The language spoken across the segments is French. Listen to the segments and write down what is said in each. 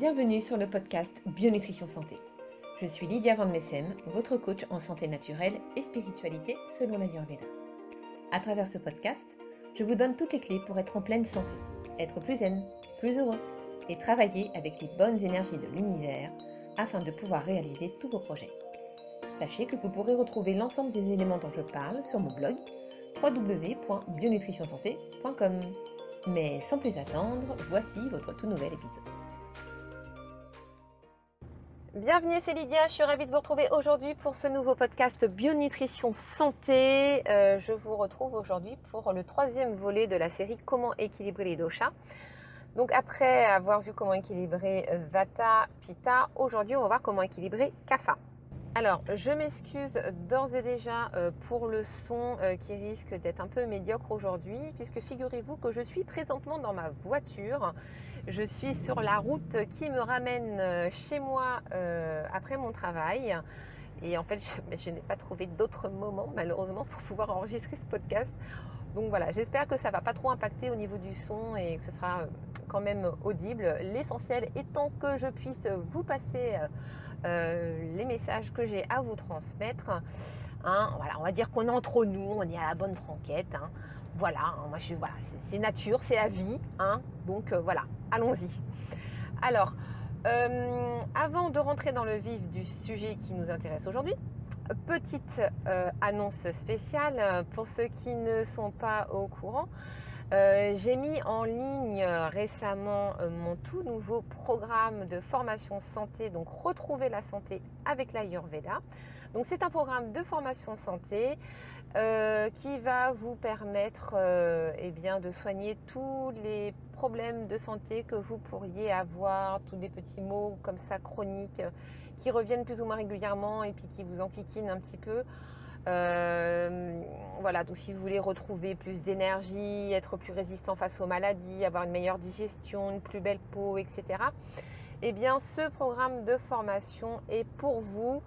Bienvenue sur le podcast Bionutrition Santé. Je suis Lydia Van Messem, votre coach en santé naturelle et spiritualité selon la l'Ayurveda. À travers ce podcast, je vous donne toutes les clés pour être en pleine santé, être plus zen, plus heureux et travailler avec les bonnes énergies de l'univers afin de pouvoir réaliser tous vos projets. Sachez que vous pourrez retrouver l'ensemble des éléments dont je parle sur mon blog www.bionutritionsanté.com. Mais sans plus attendre, voici votre tout nouvel épisode. Bienvenue, c'est Lydia. Je suis ravie de vous retrouver aujourd'hui pour ce nouveau podcast Bionutrition Santé. Euh, je vous retrouve aujourd'hui pour le troisième volet de la série Comment équilibrer les doshas. Donc après avoir vu comment équilibrer Vata, Pitta, aujourd'hui on va voir comment équilibrer Kapha. Alors, je m'excuse d'ores et déjà euh, pour le son euh, qui risque d'être un peu médiocre aujourd'hui, puisque figurez-vous que je suis présentement dans ma voiture. Je suis sur la route qui me ramène euh, chez moi après mon travail. Et en fait, je, n'ai pas trouvé d'autres moments, malheureusement, pour pouvoir enregistrer ce podcast. Donc voilà, j'espère que ça ne va pas trop impacter au niveau du son et que ce sera quand même audible. L'essentiel étant que je puisse vous passer les messages que j'ai à vous transmettre. Hein, voilà, on va dire qu'on est entre nous, on est à la bonne franquette. Hein. Voilà, hein, moi je voilà, c'est nature, c'est la vie. donc euh, voilà, allons-y. Alors, euh, avant de rentrer dans le vif du sujet qui nous intéresse aujourd'hui, petite annonce spéciale pour ceux qui ne sont pas au courant. Euh, j'ai mis en ligne euh, récemment euh, mon tout nouveau programme de formation santé, donc retrouver la santé avec l'Ayurveda. Donc c'est un programme de formation santé qui va vous permettre eh bien, de soigner tous les problèmes de santé que vous pourriez avoir, tous des petits mots comme ça chroniques qui reviennent plus ou moins régulièrement et puis qui vous enquiquinent un petit peu. Euh, voilà, donc si vous voulez retrouver plus d'énergie, être plus résistant face aux maladies, avoir une meilleure digestion, une plus belle peau, etc. Eh bien, ce programme de formation est pour vous.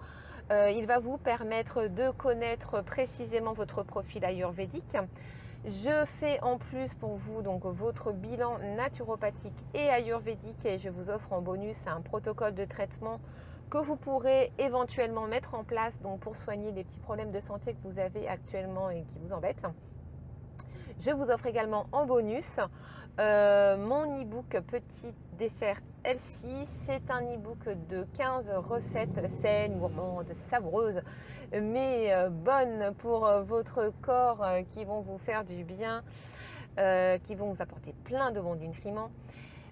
Euh, il va vous permettre de connaître précisément votre profil ayurvédique. Je fais en plus pour vous donc votre bilan naturopathique et ayurvédique et je vous offre en bonus un protocole de traitement que vous pourrez éventuellement mettre en place donc pour soigner les petits problèmes de santé que vous avez actuellement et qui vous embêtent. Je vous offre également en bonus euh, mon e-book Petit dessert Elsie. C'est un e-book de 15 recettes saines, gourmandes, savoureuses, mais euh, bonnes pour votre corps euh, qui vont vous faire du bien, qui vont vous apporter plein de bons nutriments.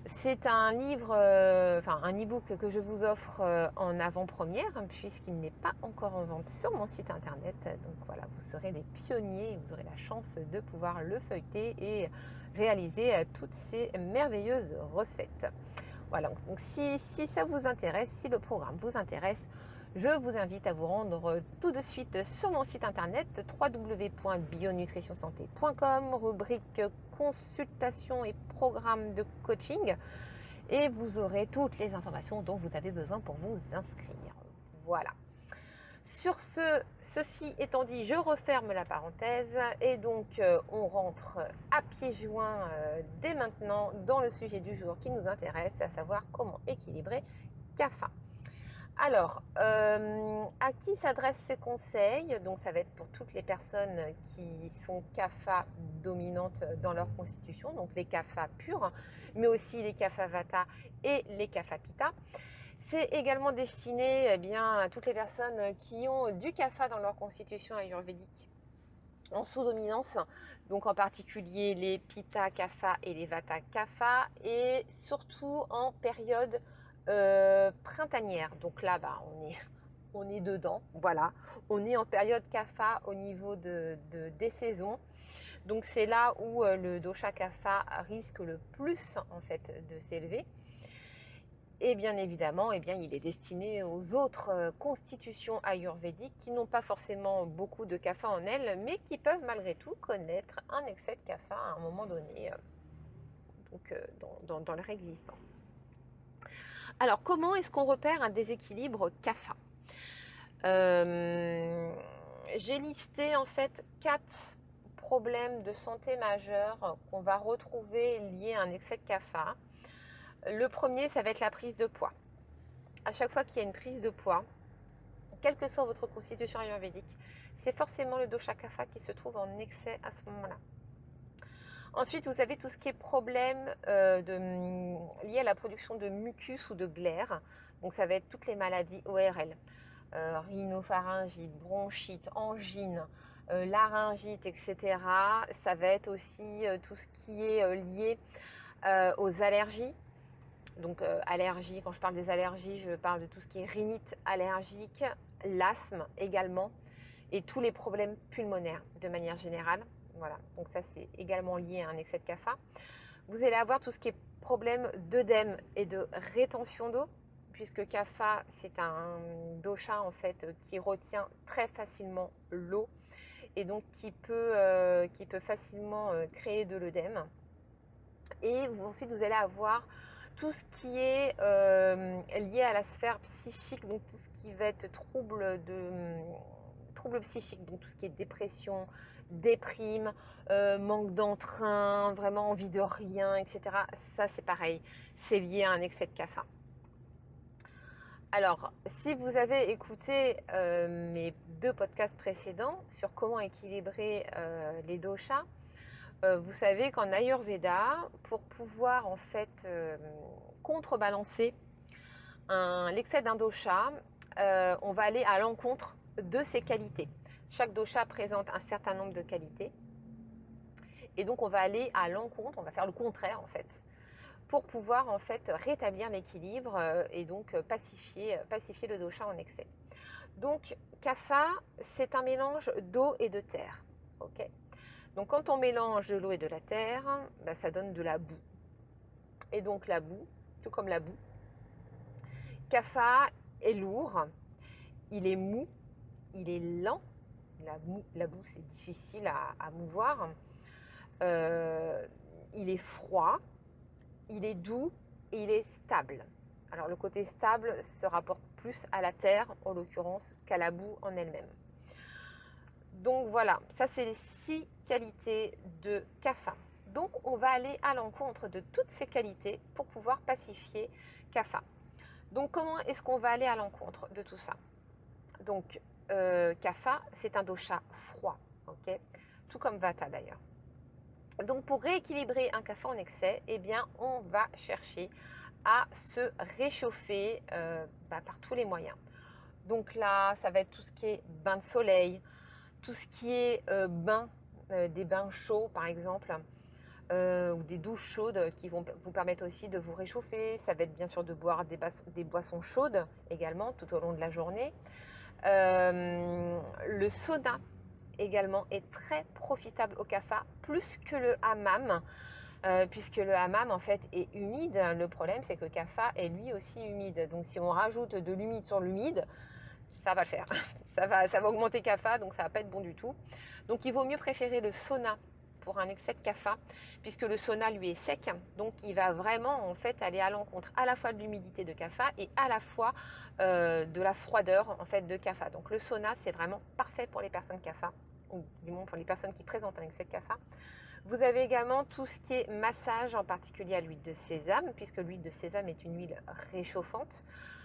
C'est un livre, euh, enfin un e-book que je vous offre euh, en avant-première puisqu'il n'est pas encore en vente sur mon site internet. Donc voilà, vous serez des pionniers, vous aurez la chance de pouvoir le feuilleter et réaliser euh, toutes ces merveilleuses recettes. Voilà, donc si, si ça vous intéresse, si le programme vous intéresse, je vous invite à vous rendre tout de suite sur mon site internet www.bionutritionsanté.com, rubrique consultation et programme de coaching, et vous aurez toutes les informations dont vous avez besoin pour vous inscrire. Voilà. Sur ce, ceci étant dit, je referme la parenthèse et donc euh, on rentre à pieds joints euh, dès maintenant dans le sujet du jour qui nous intéresse, à savoir comment équilibrer CAFA. Alors, euh, à qui s'adressent ces conseils? Donc, ça va être pour toutes les personnes qui sont CAFA dominantes dans leur constitution, donc les CAFA purs, mais aussi les CAFA Vata et les CAFA Pitta. C'est également destiné eh bien, à toutes les personnes qui ont du CAFA dans leur constitution ayurvédique en sous-dominance, donc en particulier les Pitta Kapha et les Vata Kapha, et surtout en période euh, printanière. Donc là, bah, on, est, dedans. Voilà. On est en période kapha au niveau de, des saisons. Donc c'est là où euh, le dosha kapha risque le plus en fait de s'élever. Et bien évidemment, eh bien, il est destiné aux autres euh, constitutions ayurvédiques qui n'ont pas forcément beaucoup de kapha en elles, mais qui peuvent malgré tout connaître un excès de kapha à un moment donné dans leur existence. Alors, comment est-ce qu'on repère un déséquilibre CAFA euh, J'ai listé en fait quatre problèmes de santé majeurs qu'on va retrouver liés à un excès de CAFA. Le premier, ça va être la prise de poids. À chaque fois qu'il y a une prise de poids, quelle que soit votre constitution ayurvédique, c'est forcément le dosha kapha qui se trouve en excès à ce moment-là. Ensuite, vous avez tout ce qui est problème euh, de, lié à la production de mucus ou de glaire. Donc, ça va être toutes les maladies ORL. Euh, rhinopharyngite, bronchite, angine, euh, laryngite, etc. Ça va être aussi tout ce qui est lié aux allergies. Donc allergies, quand je parle des allergies, je parle de tout ce qui est rhinite allergique, l'asthme également, et tous les problèmes pulmonaires de manière générale. Voilà, donc ça c'est également lié à un excès de kapha. Vous allez avoir tout ce qui est problème d'œdème et de rétention d'eau, puisque kapha c'est un dosha en fait qui retient très facilement l'eau et donc qui peut, euh, qui peut facilement euh, créer de l'œdème. Et ensuite vous allez avoir tout ce qui est euh, lié à la sphère psychique, donc tout ce qui va être trouble de troubles psychiques, donc tout ce qui est dépression, déprime, euh, manque d'entrain, vraiment envie de rien, etc. Ça, c'est pareil, c'est lié à un excès de café. Alors, si vous avez écouté euh, mes deux podcasts précédents sur comment équilibrer euh, les doshas, vous savez qu'en Ayurveda, pour pouvoir en fait contrebalancer l'excès d'un dosha, on va aller à l'encontre de ses qualités. Chaque dosha présente un certain nombre de qualités. Et donc on va aller à l'encontre, on va faire le contraire en fait, pour pouvoir en fait rétablir l'équilibre euh, et donc euh, pacifier, euh, pacifier le dosha en excès. Donc kapha, c'est un mélange d'eau et de terre. donc quand on mélange de l'eau et de la terre, bah, ça donne de la boue. Et donc la boue, tout comme la boue, kapha est lourd, il est mou, il est lent. La, boue, c'est difficile à, mouvoir. Euh, il est froid, il est doux et il est stable. Alors le côté stable se rapporte plus à la terre, en l'occurrence, qu'à la boue en elle-même. Donc voilà, ça c'est les six qualités de Kapha. Donc on va aller à l'encontre de toutes ces qualités pour pouvoir pacifier Kapha. Donc comment est-ce qu'on va aller à l'encontre de tout ça? Euh, Kapha, c'est un dosha froid, ok? Tout comme Vata d'ailleurs. Donc pour rééquilibrer un kapha en excès, eh bien on va chercher à se réchauffer euh, bah, par tous les moyens. Donc là, ça va être tout ce qui est bain de soleil, tout ce qui est euh, bain, des bains chauds par exemple, ou des douches chaudes qui vont vous permettre aussi de vous réchauffer. Ça va être bien sûr de boire des boissons chaudes également tout au long de la journée. Euh, le sauna également est très profitable au kapha, plus que le hammam. Euh, puisque le hammam en fait est humide. Le problème c'est que le kapha est lui aussi humide. Donc si on rajoute de l'humide sur l'humide, ça va le faire. Ça va, ça va augmenter kapha, donc ça va pas être bon du tout. Donc il vaut mieux préférer le sauna pour un excès de kapha, puisque le sauna lui est sec, donc il va vraiment en fait aller à l'encontre à la fois de l'humidité de kapha et à la fois euh, de la froideur en fait de kapha. Donc le sauna c'est vraiment parfait pour les personnes kapha, ou du moins pour les personnes qui présentent un excès de kapha. Vous avez également tout ce qui est massage, en particulier à l'huile de sésame, puisque l'huile de sésame est une huile réchauffante.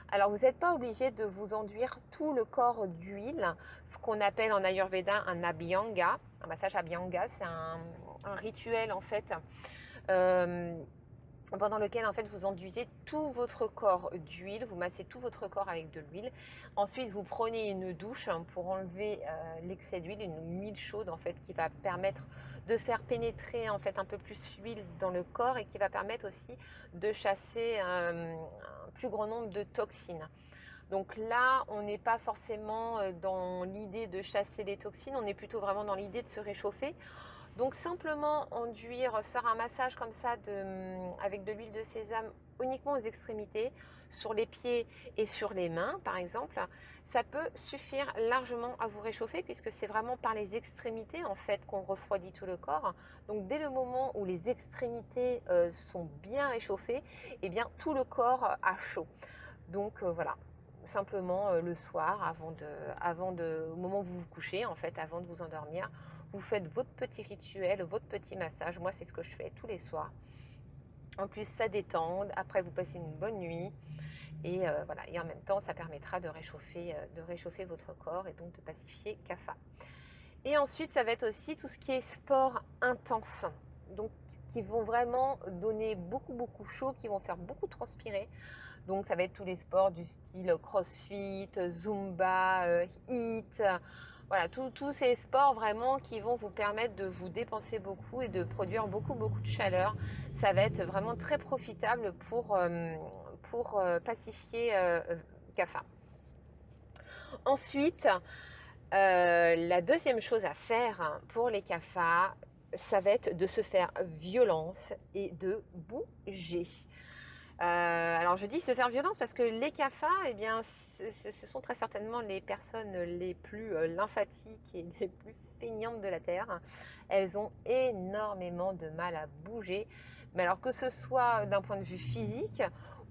Alors vous n'êtes pas obligé de vous enduire tout le corps d'huile, ce qu'on appelle en Ayurveda un abhyanga. Massage abhyanga, c'est un, rituel en fait euh, pendant lequel en fait vous enduisez tout votre corps d'huile, vous massez tout votre corps avec de l'huile. Ensuite vous prenez une douche pour enlever euh, l'excès d'huile, une huile chaude en fait qui va permettre de faire pénétrer en fait un peu plus l'huile dans le corps et qui va permettre aussi de chasser un, plus grand nombre de toxines. Donc là, on n'est pas forcément euh, dans l'idée de chasser les toxines, on est plutôt vraiment dans l'idée de se réchauffer. Donc simplement enduire, faire un massage comme ça de, avec de l'huile de sésame uniquement aux extrémités, sur les pieds et sur les mains par exemple, ça peut suffire largement à vous réchauffer puisque c'est vraiment par les extrémités en fait qu'on refroidit tout le corps. Donc dès le moment où les extrémités euh, sont bien réchauffées, eh bien tout le corps a chaud. Donc euh, voilà, simplement euh, le soir avant de, avant de, au moment où vous vous couchez en fait, avant de vous endormir, vous faites votre petit rituel, votre petit massage. Moi, c'est ce que je fais tous les soirs. En plus, ça détend. Après, vous passez une bonne nuit. Et euh, voilà. Et en même temps, ça permettra de réchauffer, euh, de réchauffer votre corps et donc de pacifier CAFA. Et ensuite, ça va être aussi tout ce qui est sport intense. Donc, qui vont vraiment donner beaucoup, beaucoup chaud, qui vont faire beaucoup transpirer. Donc, ça va être tous les sports du style crossfit, zumba, euh, hit. Voilà, tous ces sports vraiment qui vont vous permettre de vous dépenser beaucoup et de produire beaucoup, beaucoup de chaleur. Ça va être vraiment très profitable pour, euh, euh, pacifier CAFA. Ensuite, la deuxième chose à faire pour les CAFA, ça va être de se faire violence et de bouger. Euh, alors je dis se faire violence parce que les CAFA, eh bien, ce, sont très certainement les personnes les plus euh, lymphatiques et les plus feignantes de la Terre. Elles ont énormément de mal à bouger. Mais alors que ce soit d'un point de vue physique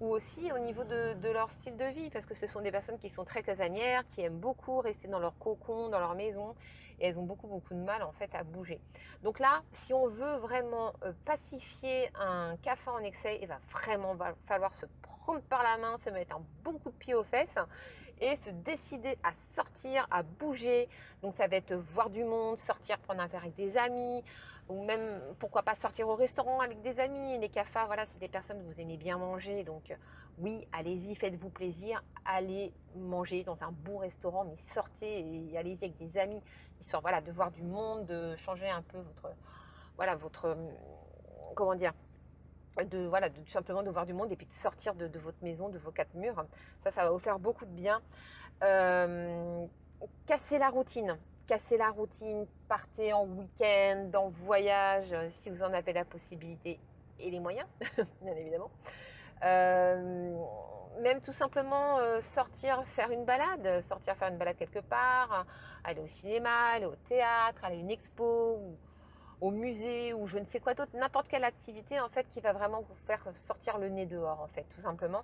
ou aussi au niveau de, leur style de vie, parce que ce sont des personnes qui sont très casanières, qui aiment beaucoup rester dans leur cocon, dans leur maison, et elles ont beaucoup beaucoup de mal en fait à bouger. Donc là, si on veut vraiment euh, pacifier un café en excès, il va vraiment falloir se prendre par la main, se mettre un bon coup de pied aux fesses et se décider à sortir, à bouger. Donc ça va être voir du monde, sortir prendre un verre avec des amis, ou même pourquoi pas sortir au restaurant avec des amis. Les CAFA, voilà, c'est des personnes que vous aimez bien manger, donc euh, oui, allez-y, faites-vous plaisir, allez manger dans un bon restaurant, mais sortez et allez-y avec des amis, histoire voilà de voir du monde, de changer un peu votre voilà votre hum, comment dire de voilà de tout simplement de voir du monde et puis de sortir de, votre maison, de vos quatre murs. Ça, ça va vous faire beaucoup de bien. Euh, casser la routine. Casser la routine, partez en week-end, en voyage, si vous en avez la possibilité et les moyens, bien évidemment. Euh, même tout simplement euh, sortir faire une balade, sortir faire une balade quelque part, aller au cinéma, aller au théâtre, aller à une expo, au musée ou je ne sais quoi d'autre, n'importe quelle activité en fait qui va vraiment vous faire sortir le nez dehors en fait, tout simplement.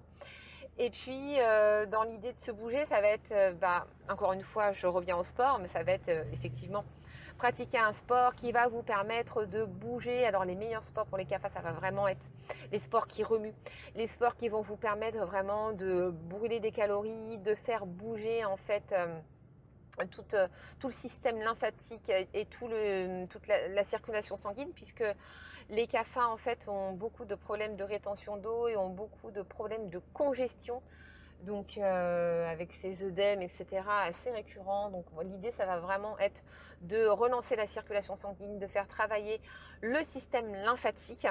Et puis euh, dans l'idée de se bouger, ça va être, bah, encore une fois, je reviens au sport, mais ça va être effectivement pratiquer un sport qui va vous permettre de bouger. Alors les meilleurs sports pour les CAFA, ça va vraiment être les sports qui remuent, les sports qui vont vous permettre vraiment de brûler des calories, de faire bouger en fait tout, euh, tout, le système lymphatique et toute la, circulation sanguine, puisque les CAFA en fait ont beaucoup de problèmes de rétention d'eau et ont beaucoup de problèmes de congestion. Donc euh, avec ces œdèmes, etc., assez récurrents. Donc l'idée, ça va vraiment être de relancer la circulation sanguine, de faire travailler le système lymphatique.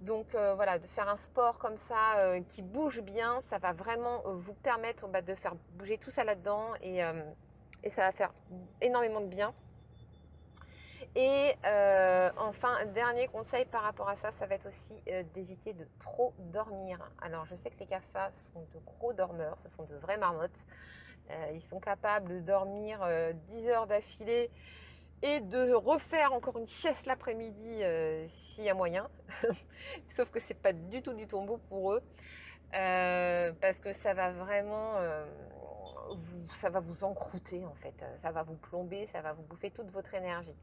Donc euh, voilà, de faire un sport comme ça qui bouge bien, ça va vraiment vous permettre bah, de faire bouger tout ça là-dedans et ça va faire énormément de bien. Et euh, enfin, dernier conseil par rapport à ça, ça va être aussi euh, d'éviter de trop dormir. Alors, je sais que les CAFA sont de gros dormeurs, ce sont de vraies marmottes. Euh, ils sont capables de dormir 10 heures d'affilée et de refaire encore une sieste l'après-midi s'il y a moyen. Sauf que c'est pas du tout du tombeau pour eux. parce que ça va vraiment ça va vous encrouter en fait, ça va vous plomber, ça va vous bouffer toute votre énergie.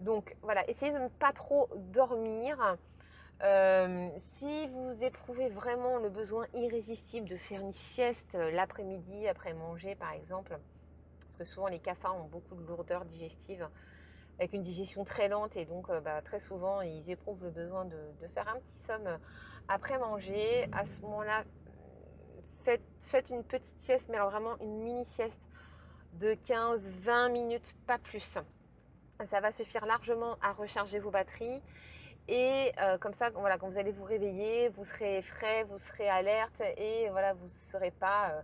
Donc voilà, essayez de ne pas trop dormir. Euh, si vous éprouvez vraiment le besoin irrésistible de faire une sieste l'après-midi après manger par exemple, que souvent les cafards ont beaucoup de lourdeur digestive avec une digestion très lente et donc euh, bah, très souvent ils éprouvent le besoin de, faire un petit somme après manger. À ce moment-là, faites, une petite sieste, mais alors vraiment une mini sieste de 15-20 minutes, pas plus. Ça va suffire largement à recharger vos batteries. Et euh, comme ça, voilà, quand vous allez vous réveiller, vous serez frais, vous serez alerte et voilà, vous ne serez pas euh,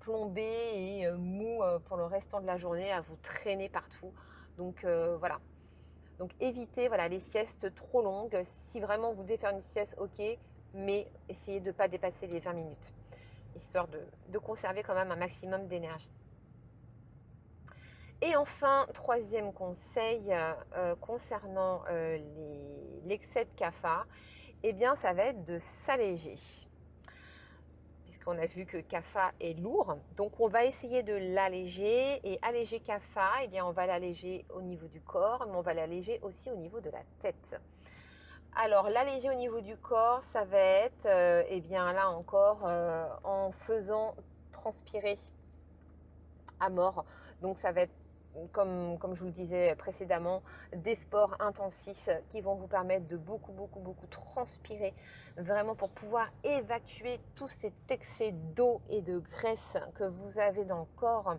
plombé et euh, mou pour le restant de la journée à vous traîner partout. Donc voilà. Donc évitez voilà, les siestes trop longues. Si vraiment vous devez faire une sieste, ok, mais essayez de ne pas dépasser les 20 minutes histoire de, conserver quand même un maximum d'énergie. Et enfin, troisième conseil euh, concernant euh, l'excès de CAFA, eh bien ça va être de s'alléger. Puisqu'on a vu que CAFA est lourd, donc on va essayer de l'alléger. Et alléger CAFA, eh bien on va l'alléger au niveau du corps, mais on va l'alléger aussi au niveau de la tête. Alors l'alléger au niveau du corps, ça va être, euh, eh bien là encore, euh, en faisant transpirer à mort. Donc ça va être comme, je vous le disais précédemment, des sports intensifs qui vont vous permettre de beaucoup, beaucoup, beaucoup transpirer, vraiment pour pouvoir évacuer tout cet excès d'eau et de graisse que vous avez dans le corps,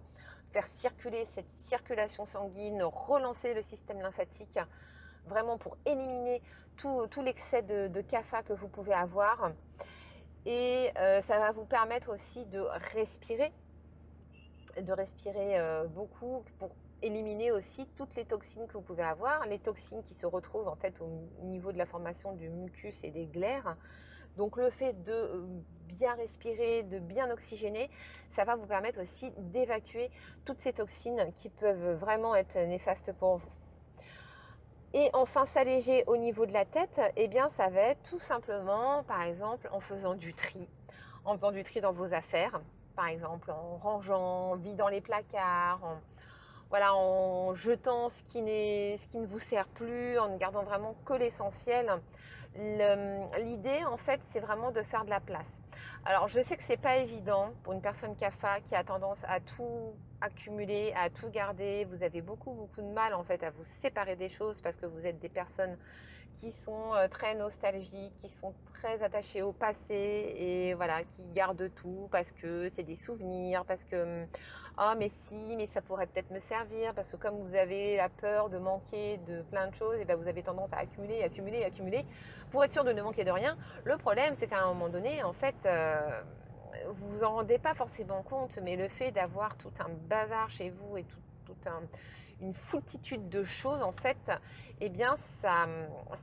faire circuler cette circulation sanguine, relancer le système lymphatique, vraiment pour éliminer tout, l'excès de, de CAFA que vous pouvez avoir. Et euh, ça va vous permettre aussi de respirer, de respirer euh, beaucoup pour éliminer aussi toutes les toxines que vous pouvez avoir, les toxines qui se retrouvent en fait au niveau de la formation du mucus et des glaires. Donc le fait de euh, bien respirer, de bien oxygéner, ça va vous permettre aussi d'évacuer toutes ces toxines qui peuvent vraiment être néfastes pour vous. Et enfin, s'alléger au niveau de la tête, eh bien, ça va être tout simplement, par exemple, en faisant du tri, en faisant du tri dans vos affaires, par exemple, en rangeant, vidant les placards, voilà, en jetant ce qui, ce ne vous sert plus, en ne gardant vraiment que l'essentiel. L'idée, en fait, c'est vraiment de faire de la place. Alors, je sais que c'est pas évident pour une personne CAFA qui a tendance à tout accumuler, à tout garder. Vous avez beaucoup, beaucoup de mal en fait à vous séparer des choses parce que vous êtes des personnes qui sont euh, très nostalgiques, qui sont très attachées au passé et voilà, qui gardent tout parce que c'est des souvenirs, parce que ah mais si, mais ça pourrait peut-être me servir parce que comme vous avez la peur de manquer de plein de choses, et ben vous avez tendance à accumuler, accumuler, accumuler pour être sûr de ne manquer de rien. Le problème, c'est qu'à un moment donné, en fait, euh, vous vous en rendez pas forcément compte, mais le fait d'avoir tout un bazar chez vous et tout une foultitude de choses, en fait, eh bien, ça,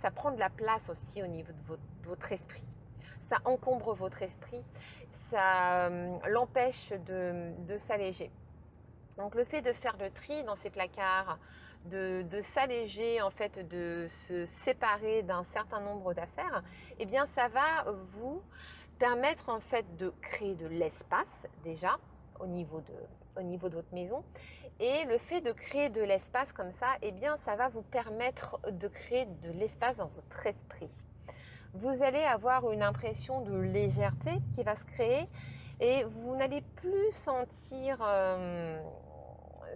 ça prend de la place aussi au niveau de votre, esprit. Ça encombre votre esprit, ça euh, l'empêche de, de s'alléger. Donc le fait de faire le tri dans ces placards, de, de s'alléger en fait, de se séparer d'un certain nombre d'affaires, eh bien ça va vous permettre en fait de créer de l'espace déjà au niveau de, au niveau de votre maison. Et le fait de créer de l'espace comme ça, eh bien, ça va vous permettre de créer de l'espace dans votre esprit. Vous allez avoir une impression de légèreté qui va se créer et vous n'allez plus sentir euh,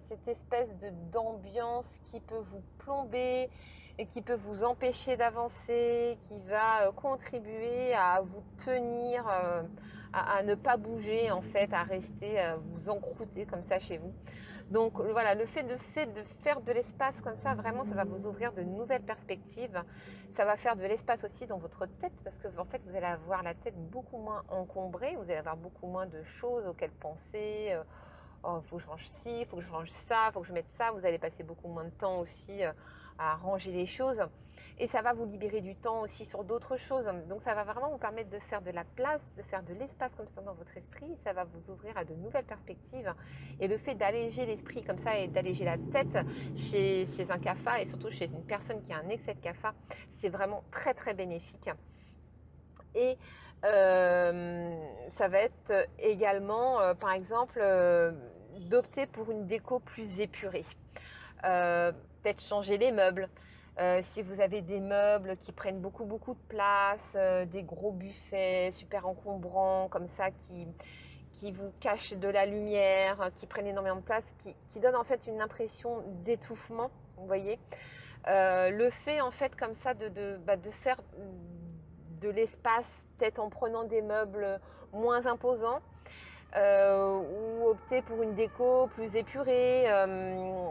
cette espèce de d'ambiance qui peut vous plomber et qui peut vous empêcher d'avancer, qui va euh, contribuer à vous tenir, euh, à, ne pas bouger en fait, à rester, à vous encrouter comme ça chez vous. Donc voilà, le fait de, fait de faire de l'espace comme ça, vraiment, ça va vous ouvrir de nouvelles perspectives. Ça va faire de l'espace aussi dans votre tête parce que en fait, vous allez avoir la tête beaucoup moins encombrée, vous allez avoir beaucoup moins de choses auxquelles penser. Euh, oh, faut que je range ci, faut que je range ça, faut que je mette ça. Vous allez passer beaucoup moins de temps aussi euh, à ranger les choses. Et ça va vous libérer du temps aussi sur d'autres choses. Donc ça va vraiment vous permettre de faire de la place, de faire de l'espace comme ça dans votre esprit. Ça va vous ouvrir à de nouvelles perspectives. Et le fait d'alléger l'esprit comme ça et d'alléger la tête chez, un CAFA et surtout chez une personne qui a un excès de CAFA, c'est vraiment très très bénéfique. Et euh, ça va être également, euh, par exemple, euh, d'opter pour une déco plus épurée. Peut-être changer les meubles. Si vous avez des meubles qui prennent beaucoup beaucoup de place, des gros buffets super encombrants comme ça qui, qui vous cachent de la lumière, qui prennent énormément de place, qui, qui donnent en fait une impression d'étouffement, vous voyez. le fait en fait comme ça de, de, bah, de faire de l'espace, peut-être en prenant des meubles moins imposants, euh, ou opter pour une déco plus épurée. Euh,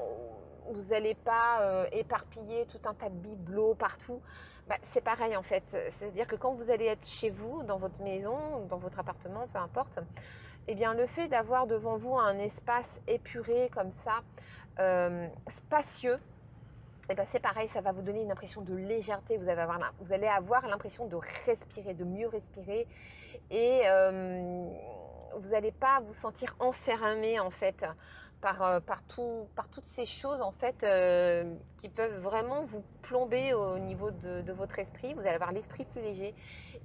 vous n'allez pas euh, éparpiller tout un tas de bibelots partout. Bah, c'est pareil en fait. C'est-à-dire que quand vous allez être chez vous, dans votre maison, dans votre appartement, peu importe, eh bien le fait d'avoir devant vous un espace épuré comme ça, spacieux, et eh ben, c'est pareil, ça va vous donner une impression de légèreté. Vous allez avoir l'impression de respirer, de mieux respirer. Et euh, vous n'allez pas vous sentir enfermé en fait par, euh, par, par toutes ces choses en fait euh, qui peuvent vraiment vous plomber au niveau de, votre esprit. Vous allez avoir l'esprit plus léger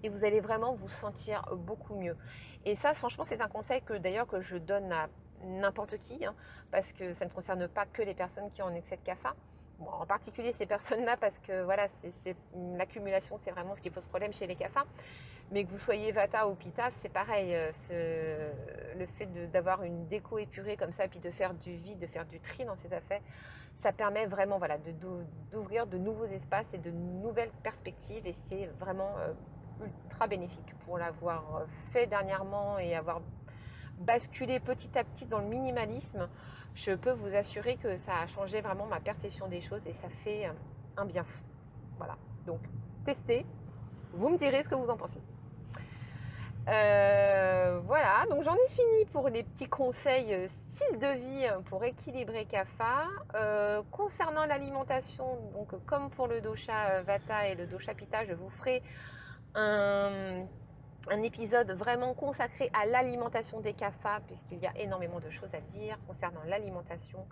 et vous allez vraiment vous sentir beaucoup mieux. Et ça, franchement, c'est un conseil que d'ailleurs que je donne à n'importe qui, hein, parce que ça ne concerne pas que les personnes qui ont un excès de CAFA en particulier ces personnes-là parce que voilà, l'accumulation, c'est vraiment ce qui pose problème chez les CAFA. Mais que vous soyez Vata ou Pita, c'est pareil. Euh, le fait d'avoir une déco épurée comme ça, puis de faire du vide, de faire du tri dans ses affaires, ça permet vraiment d'ouvrir de, nouveaux espaces et de nouvelles perspectives. Et c'est vraiment euh, ultra bénéfique pour l'avoir fait dernièrement et avoir basculé petit à petit dans le minimalisme. Je peux vous assurer que ça a changé vraiment ma perception des choses et ça fait un bien fou. Voilà. Donc, testez. Vous me direz ce que vous en pensez. Euh, voilà, donc j'en ai fini pour les petits conseils euh, style de vie pour équilibrer CAFA. Euh, concernant l'alimentation, donc comme pour le dosha Vata et le dosha Pitta, je vous ferai un, épisode vraiment consacré à l'alimentation des CAFA, puisqu'il y a énormément de choses à dire concernant l'alimentation.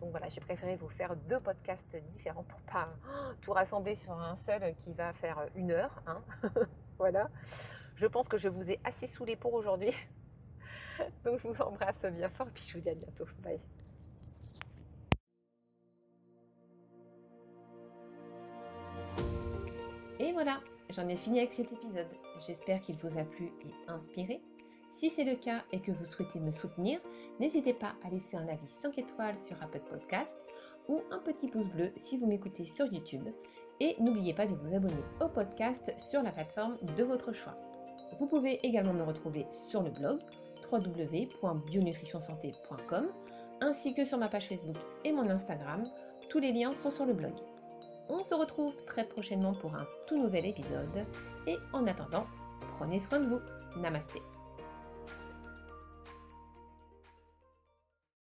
Donc voilà, j'ai préféré vous faire deux podcasts différents pour pas tout rassembler sur un seul qui va faire une heure. Hein. voilà. Je pense que je vous ai assez saoulé pour aujourd'hui. Donc je vous embrasse bien fort et puis je vous dis à bientôt. Bye. Et voilà, j'en ai fini avec cet épisode. J'espère qu'il vous a plu et inspiré. Si c'est le cas et que vous souhaitez me soutenir, n'hésitez pas à laisser un avis 5 étoiles sur Apple Podcast ou un petit pouce bleu si vous m'écoutez sur YouTube. Et n'oubliez pas de vous abonner au podcast sur la plateforme de votre choix. Vous pouvez également me retrouver sur le blog www.bionutritionsanté.com ainsi que sur ma page Facebook et mon Instagram. Tous les liens sont sur le blog. On se retrouve très prochainement pour un tout nouvel épisode et en attendant, prenez soin de vous. Namasté.